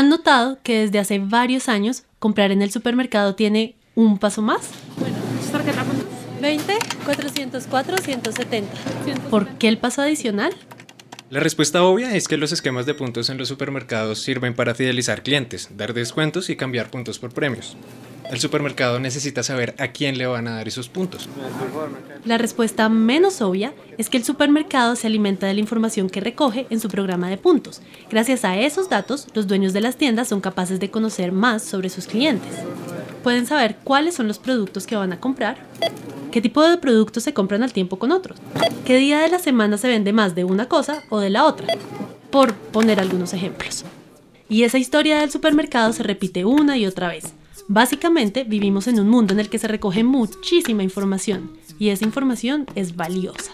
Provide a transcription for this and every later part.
¿Han notado que desde hace varios años comprar en el supermercado tiene un paso más? Bueno, tarjeta 20, 404, 170. ¿Por qué el paso adicional? La respuesta obvia es que los esquemas de puntos en los supermercados sirven para fidelizar clientes, dar descuentos y cambiar puntos por premios. El supermercado necesita saber a quién le van a dar esos puntos. La respuesta menos obvia es que el supermercado se alimenta de la información que recoge en su programa de puntos. Gracias a esos datos, los dueños de las tiendas son capaces de conocer más sobre sus clientes. Pueden saber cuáles son los productos que van a comprar, qué tipo de productos se compran al tiempo con otros, qué día de la semana se vende más de una cosa o de la otra, por poner algunos ejemplos. Y esa historia del supermercado se repite una y otra vez. Básicamente vivimos en un mundo en el que se recoge muchísima información y esa información es valiosa.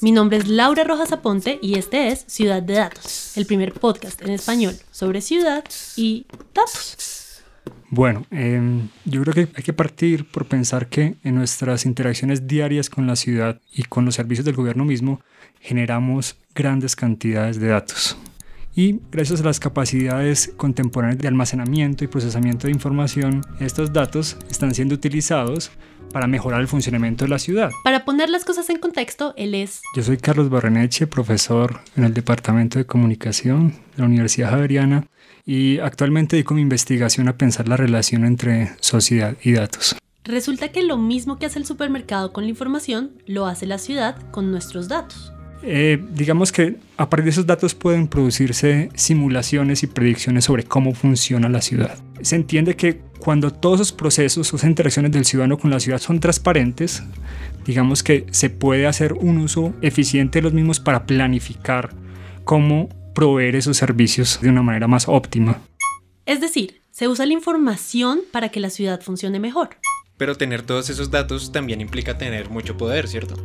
Mi nombre es Laura Rojas Aponte y este es Ciudad de Datos, el primer podcast en español sobre ciudad y datos. Bueno, em, yo creo que hay que partir por pensar que en nuestras interacciones diarias con la ciudad y con los servicios del gobierno mismo generamos grandes cantidades de datos. Y gracias a las capacidades contemporáneas de almacenamiento y procesamiento de información, estos datos están siendo utilizados para mejorar el funcionamiento de la ciudad. Para poner las cosas en contexto, él es... Yo soy Carlos Barreneche, profesor en el Departamento de Comunicación de la Universidad Javeriana y actualmente dedico mi investigación a pensar la relación entre sociedad y datos. Resulta que lo mismo que hace el supermercado con la información, lo hace la ciudad con nuestros datos. Eh, digamos que a partir de esos datos pueden producirse simulaciones y predicciones sobre cómo funciona la ciudad. Se entiende que cuando todos esos procesos, esas interacciones del ciudadano con la ciudad son transparentes, digamos que se puede hacer un uso eficiente de los mismos para planificar cómo proveer esos servicios de una manera más óptima. Es decir, se usa la información para que la ciudad funcione mejor. Pero tener todos esos datos también implica tener mucho poder, ¿cierto?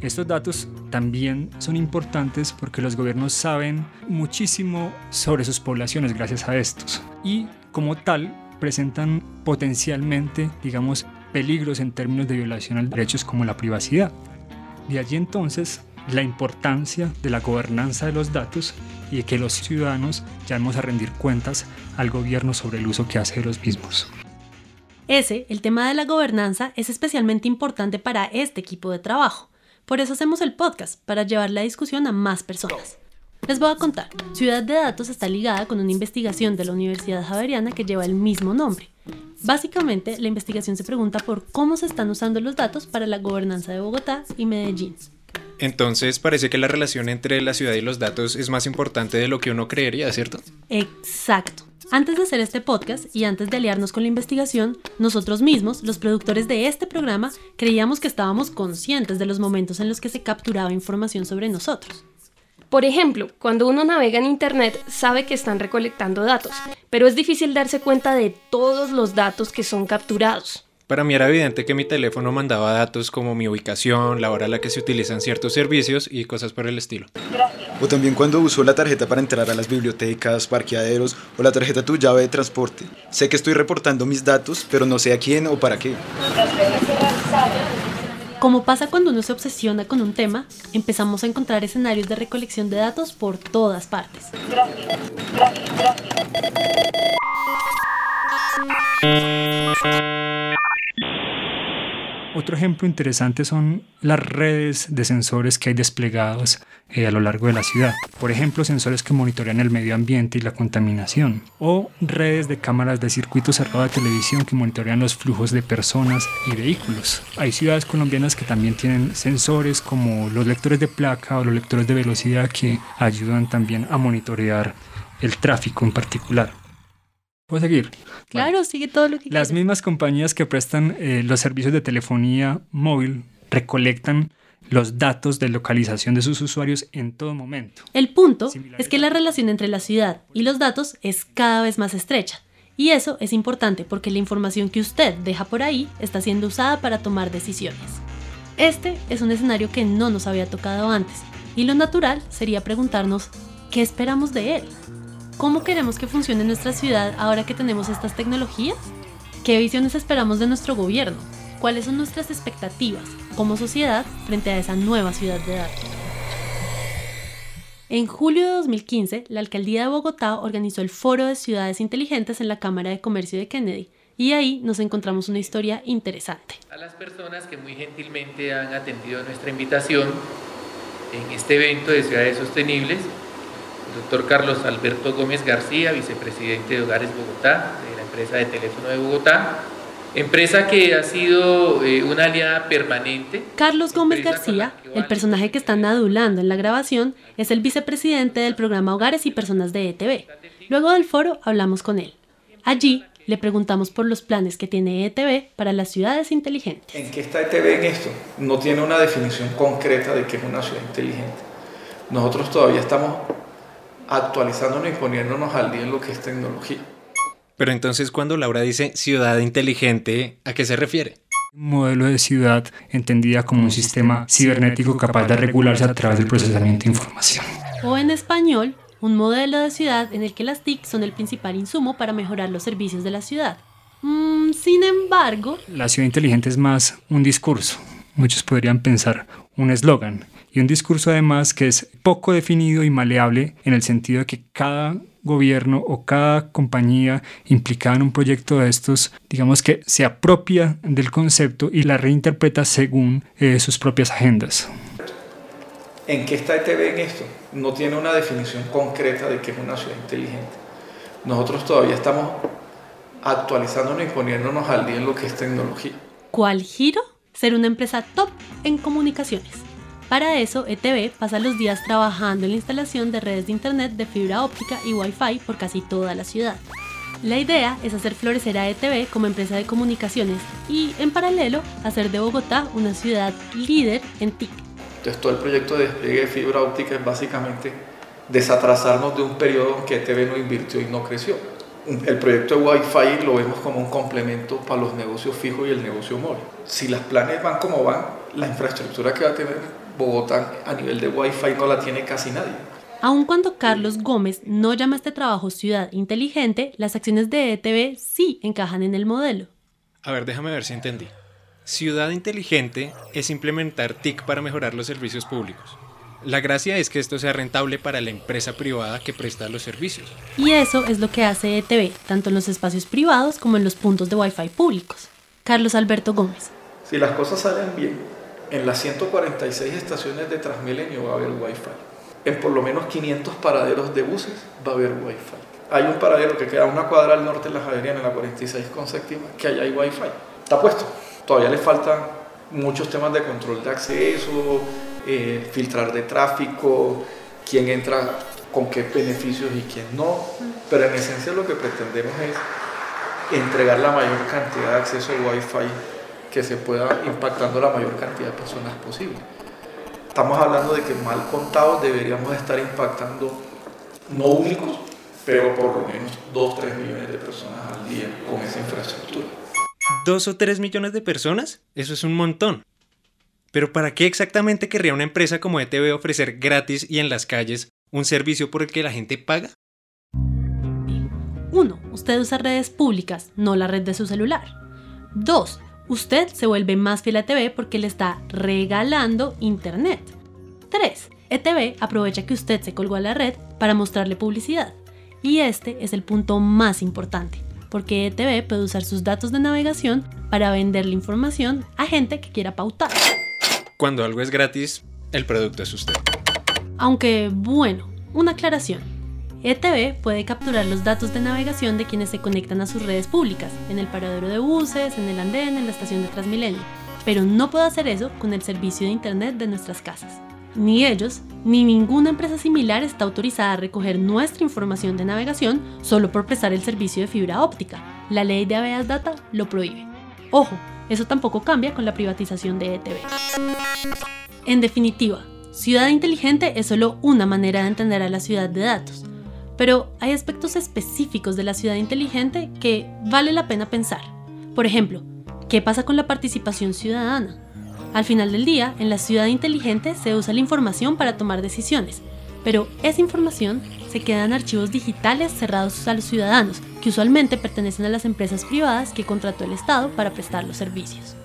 Estos datos también son importantes porque los gobiernos saben muchísimo sobre sus poblaciones gracias a estos. Y como tal, presentan potencialmente, digamos, peligros en términos de violación a derechos como la privacidad. De allí entonces la importancia de la gobernanza de los datos y de que los ciudadanos llamemos a rendir cuentas al gobierno sobre el uso que hace de los mismos. Ese, el tema de la gobernanza, es especialmente importante para este equipo de trabajo. Por eso hacemos el podcast, para llevar la discusión a más personas. Les voy a contar, Ciudad de Datos está ligada con una investigación de la Universidad Javeriana que lleva el mismo nombre. Básicamente, la investigación se pregunta por cómo se están usando los datos para la gobernanza de Bogotá y Medellín. Entonces parece que la relación entre la ciudad y los datos es más importante de lo que uno creería, ¿cierto? Exacto. Antes de hacer este podcast y antes de aliarnos con la investigación, nosotros mismos, los productores de este programa, creíamos que estábamos conscientes de los momentos en los que se capturaba información sobre nosotros. Por ejemplo, cuando uno navega en Internet sabe que están recolectando datos, pero es difícil darse cuenta de todos los datos que son capturados. Para mí era evidente que mi teléfono mandaba datos como mi ubicación, la hora a la que se utilizan ciertos servicios y cosas por el estilo. O también cuando uso la tarjeta para entrar a las bibliotecas, parqueaderos o la tarjeta tu llave de transporte. Sé que estoy reportando mis datos, pero no sé a quién o para qué. Como pasa cuando uno se obsesiona con un tema, empezamos a encontrar escenarios de recolección de datos por todas partes. Otro ejemplo interesante son las redes de sensores que hay desplegados eh, a lo largo de la ciudad. Por ejemplo, sensores que monitorean el medio ambiente y la contaminación. O redes de cámaras de circuito cerrado de televisión que monitorean los flujos de personas y vehículos. Hay ciudades colombianas que también tienen sensores como los lectores de placa o los lectores de velocidad que ayudan también a monitorear el tráfico en particular. ¿Puedo seguir? Claro, sigue todo lo que Las mismas compañías que prestan eh, los servicios de telefonía móvil recolectan los datos de localización de sus usuarios en todo momento. El punto es que la relación entre la ciudad y los datos es cada vez más estrecha. Y eso es importante porque la información que usted deja por ahí está siendo usada para tomar decisiones. Este es un escenario que no nos había tocado antes y lo natural sería preguntarnos, ¿qué esperamos de él? ¿Cómo queremos que funcione nuestra ciudad ahora que tenemos estas tecnologías? ¿Qué visiones esperamos de nuestro gobierno? ¿Cuáles son nuestras expectativas como sociedad frente a esa nueva ciudad de datos? En julio de 2015, la alcaldía de Bogotá organizó el Foro de Ciudades Inteligentes en la Cámara de Comercio de Kennedy, y ahí nos encontramos una historia interesante. A las personas que muy gentilmente han atendido nuestra invitación en este evento de Ciudades Sostenibles, doctor Carlos Alberto Gómez García, vicepresidente de Hogares Bogotá, de la empresa de teléfono de Bogotá, Empresa que ha sido eh, una aliada permanente. Carlos Gómez García, el personaje que están adulando en la grabación, es el vicepresidente del programa Hogares y Personas de ETV. Luego del foro hablamos con él. Allí le preguntamos por los planes que tiene ETV para las ciudades inteligentes. ¿En qué está ETV en esto? No tiene una definición concreta de qué es una ciudad inteligente. Nosotros todavía estamos actualizándonos y poniéndonos al día en lo que es tecnología. Pero entonces cuando Laura dice ciudad inteligente, ¿a qué se refiere? Un modelo de ciudad entendida como un sistema cibernético capaz de regularse a través del procesamiento de información. O en español, un modelo de ciudad en el que las TIC son el principal insumo para mejorar los servicios de la ciudad. Mm, sin embargo... La ciudad inteligente es más un discurso. Muchos podrían pensar un eslogan. Y un discurso además que es poco definido y maleable en el sentido de que cada gobierno o cada compañía implicada en un proyecto de estos, digamos que se apropia del concepto y la reinterpreta según eh, sus propias agendas. ¿En qué está ETV en esto? No tiene una definición concreta de qué es una ciudad inteligente. Nosotros todavía estamos actualizándonos y poniéndonos al día en lo que es tecnología. ¿Cuál giro? Ser una empresa top en comunicaciones. Para eso, ETV pasa los días trabajando en la instalación de redes de Internet de fibra óptica y Wi-Fi por casi toda la ciudad. La idea es hacer florecer a ETV como empresa de comunicaciones y, en paralelo, hacer de Bogotá una ciudad líder en TIC. Entonces, todo el proyecto de despliegue de fibra óptica es básicamente desatrasarnos de un periodo en que ETV no invirtió y no creció. El proyecto de Wi-Fi lo vemos como un complemento para los negocios fijos y el negocio móvil. Si las planes van como van, la infraestructura que va a tener Bogotá a nivel de Wi-Fi no la tiene casi nadie. Aun cuando Carlos Gómez no llama a este trabajo ciudad inteligente, las acciones de ETV sí encajan en el modelo. A ver, déjame ver si entendí. Ciudad inteligente es implementar TIC para mejorar los servicios públicos. La gracia es que esto sea rentable para la empresa privada que presta los servicios. Y eso es lo que hace ETV, tanto en los espacios privados como en los puntos de Wi-Fi públicos. Carlos Alberto Gómez. Si las cosas salen bien, en las 146 estaciones de Transmilenio va a haber Wi-Fi. En por lo menos 500 paraderos de buses va a haber Wi-Fi. Hay un paradero que queda a una cuadra al norte de la Javeriana, en la 46 con séptima, que allá hay Wi-Fi. Está puesto. Todavía le faltan muchos temas de control de acceso, eh, filtrar de tráfico, quién entra con qué beneficios y quién no. Pero en esencia lo que pretendemos es entregar la mayor cantidad de acceso al Wi-Fi que se pueda impactando la mayor cantidad de personas posible. Estamos hablando de que mal contados deberíamos estar impactando no únicos, pero por lo menos 2 3 millones de personas al día con esa infraestructura. ¿2 o 3 millones de personas? Eso es un montón. Pero ¿para qué exactamente querría una empresa como ETV ofrecer gratis y en las calles un servicio por el que la gente paga? 1. Usted usa redes públicas, no la red de su celular. 2 usted se vuelve más fiel a ETV porque le está regalando Internet. 3. ETV aprovecha que usted se colgó a la red para mostrarle publicidad. Y este es el punto más importante, porque ETV puede usar sus datos de navegación para venderle información a gente que quiera pautar. Cuando algo es gratis, el producto es usted. Aunque, bueno, una aclaración. ETV puede capturar los datos de navegación de quienes se conectan a sus redes públicas, en el paradero de buses, en el andén, en la estación de Transmilenio, pero no puede hacer eso con el servicio de Internet de nuestras casas. Ni ellos, ni ninguna empresa similar está autorizada a recoger nuestra información de navegación solo por prestar el servicio de fibra óptica. La ley de Aveas Data lo prohíbe. Ojo, eso tampoco cambia con la privatización de ETV. En definitiva, ciudad inteligente es solo una manera de entender a la ciudad de datos pero hay aspectos específicos de la ciudad inteligente que vale la pena pensar. Por ejemplo, ¿qué pasa con la participación ciudadana? Al final del día, en la ciudad inteligente se usa la información para tomar decisiones, pero esa información se queda en archivos digitales cerrados a los ciudadanos, que usualmente pertenecen a las empresas privadas que contrató el Estado para prestar los servicios.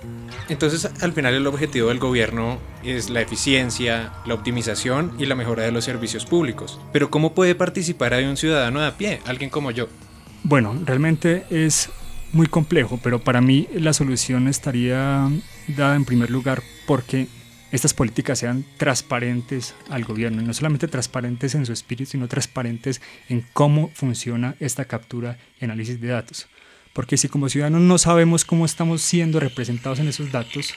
Entonces, al final el objetivo del gobierno es la eficiencia, la optimización y la mejora de los servicios públicos. Pero ¿cómo puede participar ahí un ciudadano de a pie, alguien como yo? Bueno, realmente es muy complejo, pero para mí la solución estaría dada en primer lugar porque estas políticas sean transparentes al gobierno, y no solamente transparentes en su espíritu, sino transparentes en cómo funciona esta captura y análisis de datos. Porque si como ciudadanos no sabemos cómo estamos siendo representados en esos datos,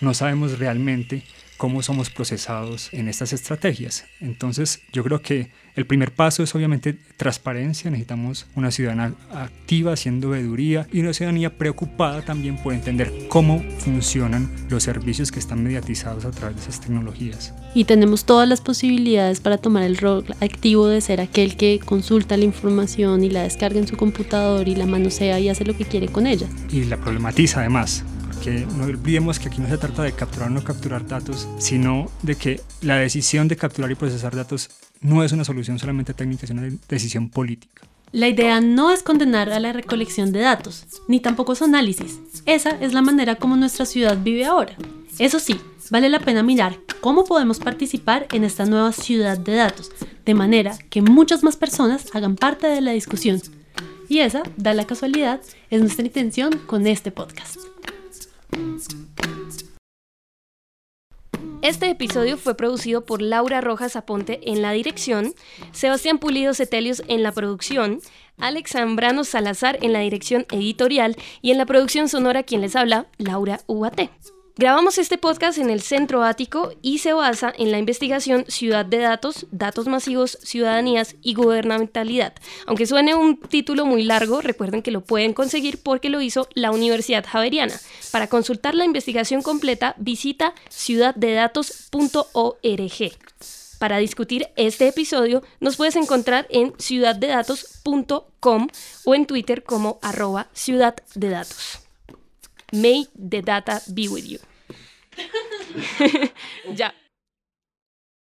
no sabemos realmente cómo somos procesados en estas estrategias. Entonces, yo creo que el primer paso es obviamente transparencia. Necesitamos una ciudadana activa haciendo veeduría y una ciudadanía preocupada también por entender cómo funcionan los servicios que están mediatizados a través de esas tecnologías. Y tenemos todas las posibilidades para tomar el rol activo de ser aquel que consulta la información y la descarga en su computador y la manosea y hace lo que quiere con ella. Y la problematiza además que no olvidemos que aquí no se trata de capturar o no capturar datos, sino de que la decisión de capturar y procesar datos no es una solución solamente técnica, es una decisión política. La idea no es condenar a la recolección de datos, ni tampoco su análisis. Esa es la manera como nuestra ciudad vive ahora. Eso sí, vale la pena mirar cómo podemos participar en esta nueva ciudad de datos, de manera que muchas más personas hagan parte de la discusión. Y esa, da la casualidad, es nuestra intención con este podcast. Este episodio fue producido por Laura Rojas Aponte en la dirección, Sebastián Pulido Cetelius en la producción, Alex Zambrano Salazar en la dirección editorial y en la producción sonora quien les habla, Laura Uate. Grabamos este podcast en el Centro Ático y se basa en la investigación Ciudad de Datos, Datos Masivos, Ciudadanías y Gubernamentalidad. Aunque suene un título muy largo, recuerden que lo pueden conseguir porque lo hizo la Universidad Javeriana. Para consultar la investigación completa, visita ciudaddedatos.org. Para discutir este episodio, nos puedes encontrar en ciudaddedatos.com o en Twitter como arroba ciudaddedatos. May the data be with you. ya.